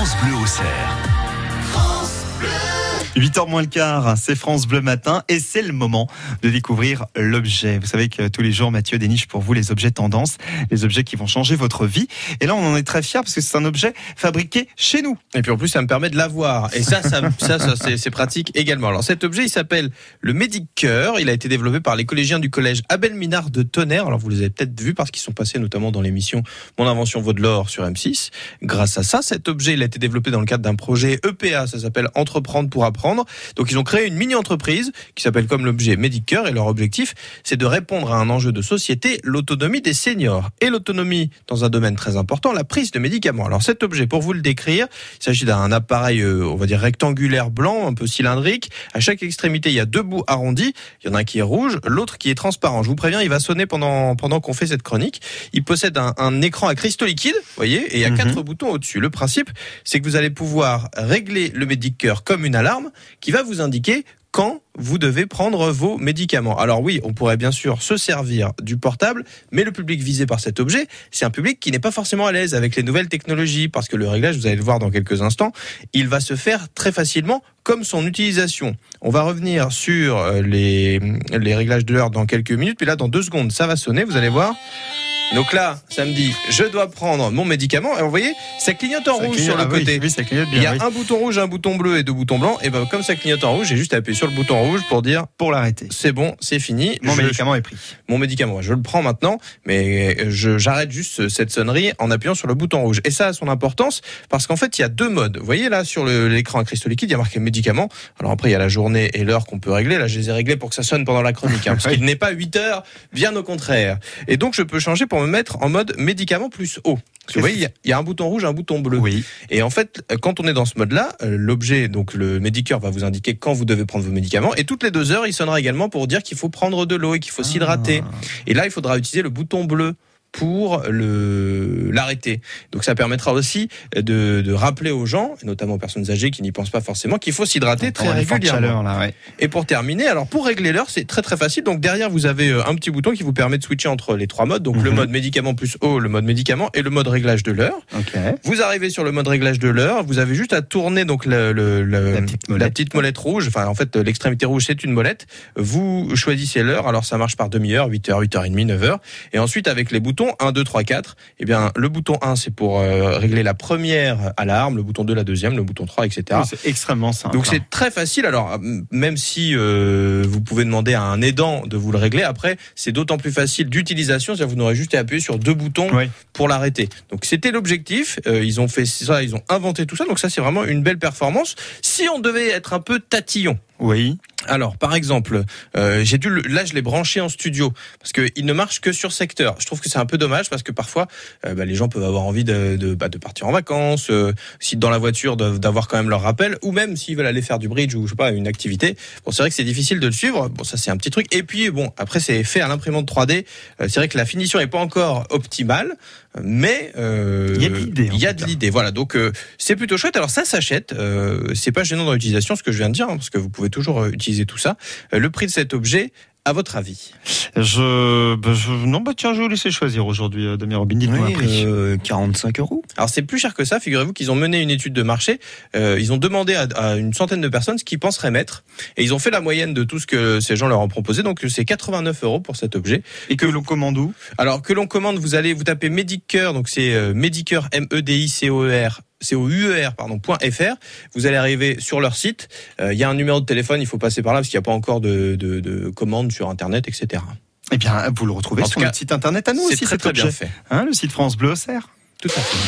France Bleu au cerf. 8h moins le quart, c'est France Bleu Matin et c'est le moment de découvrir l'objet. Vous savez que tous les jours, Mathieu déniche pour vous les objets tendance, les objets qui vont changer votre vie. Et là, on en est très fiers parce que c'est un objet fabriqué chez nous. Et puis en plus, ça me permet de l'avoir. Et ça, ça, ça, ça c'est- pratique également. Alors cet objet, il s'appelle le Medicure. Il a été développé par les collégiens du collège Abel Minard de Tonnerre. Alors vous les avez peut-être vus parce qu'ils sont passés notamment dans l'émission Mon invention vaut de l'or sur M6. Grâce à ça, cet objet, il a été développé dans le cadre d'un projet EPA. Ça s'appelle Entreprendre pour apprendre. Donc ils ont créé une mini-entreprise qui s'appelle comme l'objet Medicure. Et leur objectif, c'est de répondre à un enjeu de société, l'autonomie des seniors. Et l'autonomie dans un domaine très important, la prise de médicaments. Alors cet objet, pour vous le décrire, il s'agit d'un appareil, euh, on va dire rectangulaire blanc, un peu cylindrique. À chaque extrémité, il y a deux bouts arrondis. Il y en a un qui est rouge, l'autre qui est transparent. Je vous préviens, il va sonner pendant pendant qu'on fait cette chronique. Il possède un, un écran à cristaux liquides, vous voyez, et il y a Mhm. quatre boutons au-dessus. Le principe, c'est que vous allez pouvoir régler le Medicure comme une alarme qui va vous indiquer quand vous devez prendre vos médicaments. Alors oui, on pourrait bien sûr se servir du portable, mais le public visé par cet objet, c'est un public qui n'est pas forcément à l'aise avec les nouvelles technologies, parce que le réglage, vous allez le voir dans quelques instants, il va se faire très facilement comme son utilisation. On va revenir sur euh, les, les réglages de l'heure dans quelques minutes, puis là, dans deux secondes, ça va sonner, vous allez voir. Donc là, ça me dit, je dois prendre mon médicament, et vous voyez, ça clignote en Ça rouge clignote- sur le ah côté. Oui, ça clignote Il y bien. a oui. un bouton rouge, un bouton bleu et deux boutons blancs. Et ben comme ça clignote en rouge, j'ai juste appuyé sur le bouton rouge pour dire Pour l'arrêter. c'est bon, c'est fini. Mon Je- médicament est pris. mon médicament, je le prends maintenant, mais je j'arrête juste cette sonnerie en appuyant sur le bouton rouge. Et ça a son importance parce qu'en fait il y a deux modes. Vous voyez là sur l'écran à cristaux liquides, il y a marqué médicament. Alors après il y a la journée et l'heure qu'on peut régler. Là je les ai réglés pour que ça sonne pendant la chronique, hein, parce qu'il n'est pas 8 heures, bien au contraire. Et donc je peux changer pour me mettre en mode médicament plus haut. Parce que vous voyez, il y a- il y, a un bouton rouge, un bouton bleu. Oui. Et en fait, quand on est dans ce mode-là, euh, l'objet, donc le Medicure, va vous indiquer quand vous devez prendre vos médicaments. Et toutes les deux heures, il sonnera également pour dire qu'il faut prendre de l'eau et qu'il faut s'hydrater. Ah. Et là, il faudra utiliser le bouton bleu pour le l'arrêter. Donc ça permettra aussi de, de rappeler aux gens, notamment aux personnes âgées qui n'y pensent pas forcément, qu'il faut s'hydrater très régulièrement. chaleurs, là, ouais. Et pour terminer, alors pour régler l'heure, c'est très très facile. Donc derrière, vous avez euh, un petit bouton qui vous permet de switcher entre les trois modes. Donc le Mhm. mode médicament plus haut, le mode médicament et le mode réglage de l'heure. Vous arrivez sur le mode réglage de l'heure, vous avez juste à tourner donc le, le- le- La petite molette. petite molette rouge, enfin en fait l'extrémité rouge c'est une molette, vous choisissez l'heure, alors ça marche par demi-heure, 8h, 8h30, 9h, et ensuite avec les boutons 1, 2, 3, 4, eh bien le bouton 1 c'est pour euh, régler la première alarme, le bouton 2 la deuxième, le bouton 3, etc. Oui, C'est extrêmement simple. Donc c'est très facile. Alors m- même si euh, vous pouvez demander à un aidant de vous le régler, après c'est d'autant plus facile d'utilisation. C'est-à-dire vous n'aurez juste à appuyer sur deux boutons Oui. pour l'arrêter. Donc c'était l'objectif. Euh, ils ont fait ça, ils ont inventé tout ça. Donc ça c'est vraiment une belle performance. Si on devait être un peu tatillon. Oui. Alors, par exemple, euh, j'ai dû le- là je l'ai branché en studio parce que il ne marche que sur secteur. Je trouve que c'est un peu dommage parce que parfois euh, bah, les gens peuvent avoir envie de, de, bah, de partir en vacances, euh, si dans la voiture d'avoir quand même leur rappel, ou même s'ils veulent aller faire du bridge ou je sais pas une activité. Bon, c'est vrai que c'est difficile de le suivre. Bon, ça c'est un petit truc. Et puis bon, après c'est fait à l'imprimante 3D. Euh, c'est vrai que la finition est pas encore optimale, mais euh, Il y a de l'idée, Il y a de l'idée. Voilà, donc euh, c'est plutôt chouette. Alors ça s'achète. Euh, c'est pas gênant dans l'utilisation, ce que je viens de dire, hein, parce que vous pouvez toujours euh, utiliser tout ça. Euh, le prix de cet objet, à votre avis Je, bah, je- non, bah tiens, je vais vous laisser choisir aujourd'hui, euh, Damien Robin. Dites-moi un prix. euh, 45 euros. Alors c'est plus cher que ça. Figurez-vous qu'ils ont mené une étude de marché. Euh, ils ont demandé à, à une centaine de personnes ce qu'ils penseraient mettre, et ils ont fait la moyenne de tout ce que ces gens leur ont proposé. Donc c'est 89 euros pour cet objet. Et que l'on commande où? Alors que l'on commande, vous allez vous tapez Medicure, donc c'est euh, Medicure M E D I C O E R C O U E R pardon point .fr. Vous allez arriver sur leur site. Euh, Il y a un numéro de téléphone, il faut passer par là parce qu'il n'y a pas encore de, de, de commandes sur internet, etc. Eh bien, vous le retrouvez En sur notre site internet à nous C'est aussi, très cet très bien fait. Hein, le site France Bleu Auxerre. Tout à fait.